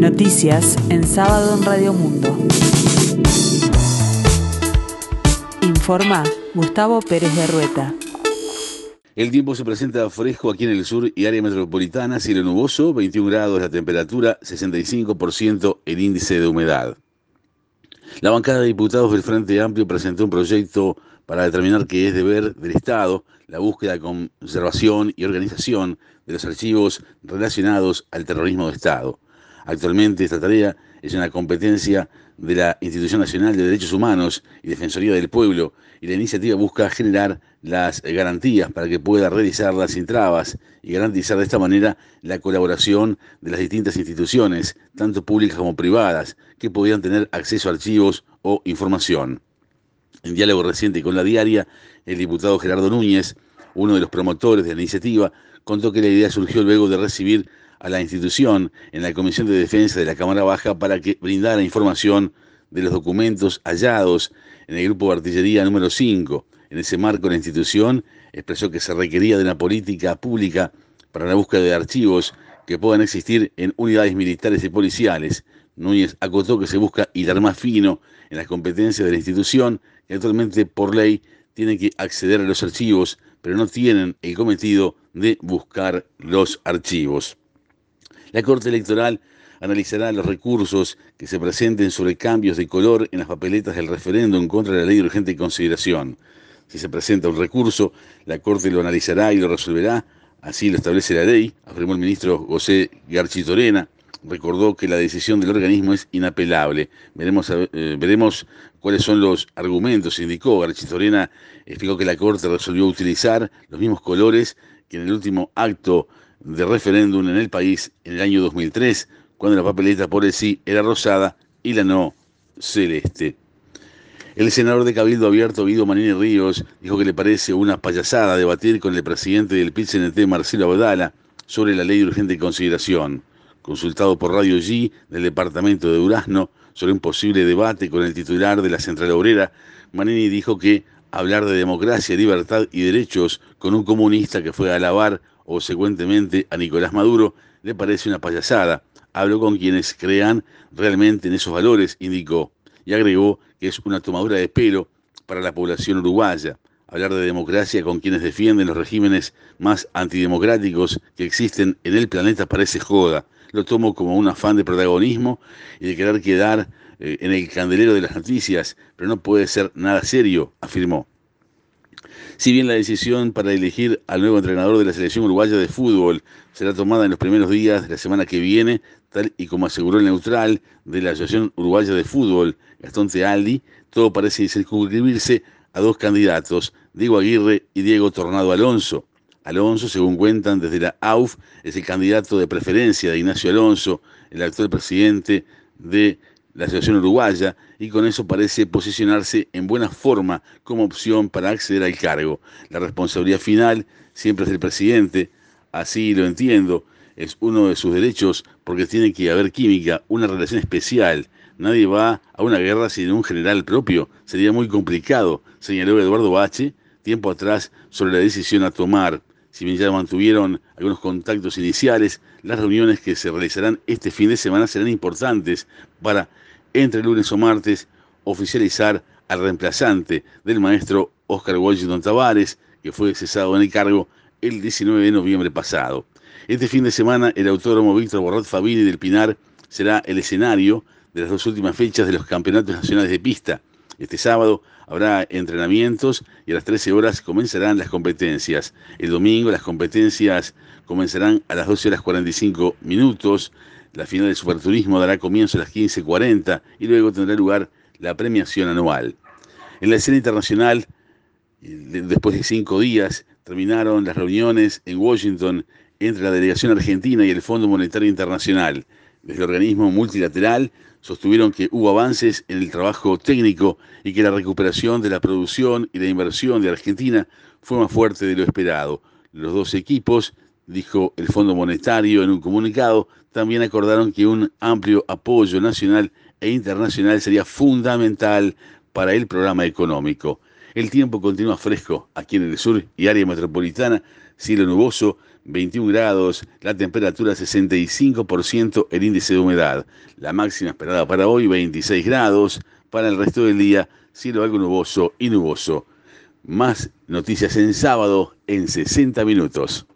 Noticias en sábado en Radio Mundo. Informa Gustavo Pérez de Rueta. El tiempo se presenta fresco aquí en el sur y área metropolitana, cielo nuboso, 21 grados la temperatura, 65% el índice de humedad. La bancada de diputados del Frente Amplio presentó un proyecto para determinar que es deber del Estado la búsqueda, conservación y organización de los archivos relacionados al terrorismo de Estado. Actualmente esta tarea es una competencia de la Institución Nacional de Derechos Humanos y Defensoría del Pueblo y la iniciativa busca generar las garantías para que pueda realizarlas sin trabas y garantizar de esta manera la colaboración de las distintas instituciones, tanto públicas como privadas, que podían tener acceso a archivos o información. En diálogo reciente con la diaria, el diputado Gerardo Núñez, uno de los promotores de la iniciativa, contó que la idea surgió luego de recibir a la institución en la Comisión de Defensa de la Cámara Baja para que brindara información de los documentos hallados en el grupo de artillería número 5. En ese marco, la institución expresó que se requería de una política pública para la búsqueda de archivos que puedan existir en unidades militares y policiales. Núñez acotó que se busca hilar más fino en las competencias de la institución, que actualmente por ley tiene que acceder a los archivos, pero no tienen el cometido de buscar los archivos. La Corte Electoral analizará los recursos que se presenten sobre cambios de color en las papeletas del referéndum contra la ley de urgente consideración. Si se presenta un recurso, la Corte lo analizará y lo resolverá, así lo establece la ley, afirmó el ministro José Garchitorena. Recordó que la decisión del organismo es inapelable. Veremos, eh, veremos cuáles son los argumentos, indicó. Garchitorena explicó que la Corte resolvió utilizar los mismos colores que en el último acto de referéndum en el país en el año 2003, cuando la papeleta por el sí era rosada y la no celeste. El senador de Cabildo Abierto, Guido Manini Ríos, dijo que le parece una payasada debatir con el presidente del PIT-CNT, Marcelo Abdala, sobre la ley de urgente consideración. Consultado por Radio G del departamento de Durazno sobre un posible debate con el titular de la Central Obrera, Manini dijo que hablar de democracia, libertad y derechos con un comunista que fue a alabar obsecuentemente a Nicolás Maduro le parece una payasada. Habló con quienes crean realmente en esos valores, indicó, y agregó que es una tomadura de pelo para la población uruguaya. Hablar de democracia con quienes defienden los regímenes más antidemocráticos que existen en el planeta parece joda. Lo tomo como un afán de protagonismo y de querer quedar eh, en el candelero de las noticias, pero no puede ser nada serio, afirmó. Si bien la decisión para elegir al nuevo entrenador de la selección uruguaya de fútbol será tomada en los primeros días de la semana que viene, tal y como aseguró el neutral de la Asociación Uruguaya de Fútbol, Gastón Tealdi, todo parece circunscribirse a dos candidatos, Diego Aguirre y Diego Tornado Alonso. Alonso, según cuentan desde la AUF, es el candidato de preferencia de Ignacio Alonso, el actual presidente de la Asociación Uruguaya y con eso parece posicionarse en buena forma como opción para acceder al cargo. La responsabilidad final siempre es del presidente, así lo entiendo, es uno de sus derechos porque tiene que haber química, una relación especial. Nadie va a una guerra sin un general propio, sería muy complicado, señaló Eduardo Bache tiempo atrás sobre la decisión a tomar. Si bien ya mantuvieron algunos contactos iniciales, las reuniones que se realizarán este fin de semana serán importantes para, entre lunes o martes, oficializar al reemplazante del maestro Oscar Washington Tavares, que fue cesado en el cargo el 19 de noviembre pasado. Este fin de semana, el autódromo Víctor Borrat Fabini del Pinar será el escenario de las dos últimas fechas de los campeonatos nacionales de pista. Este sábado habrá entrenamientos y a las 13 horas comenzarán las competencias. El domingo las competencias comenzarán a las 12 horas 45 minutos. La final del Superturismo dará comienzo a las 15.40 y luego tendrá lugar la premiación anual. En la escena internacional, después de cinco días, terminaron las reuniones en Washington entre la delegación argentina y el Fondo Monetario Internacional. Desde el organismo multilateral sostuvieron que hubo avances en el trabajo técnico y que la recuperación de la producción y la inversión de Argentina fue más fuerte de lo esperado. Los dos equipos, dijo el Fondo Monetario en un comunicado, también acordaron que un amplio apoyo nacional e internacional sería fundamental para el programa económico. El tiempo continúa fresco aquí en el sur y área metropolitana, cielo nuboso, 21 grados, la temperatura 65%, el índice de humedad. La máxima esperada para hoy 26 grados, para el resto del día cielo algo nuboso y nuboso. Más noticias en sábado en 60 minutos.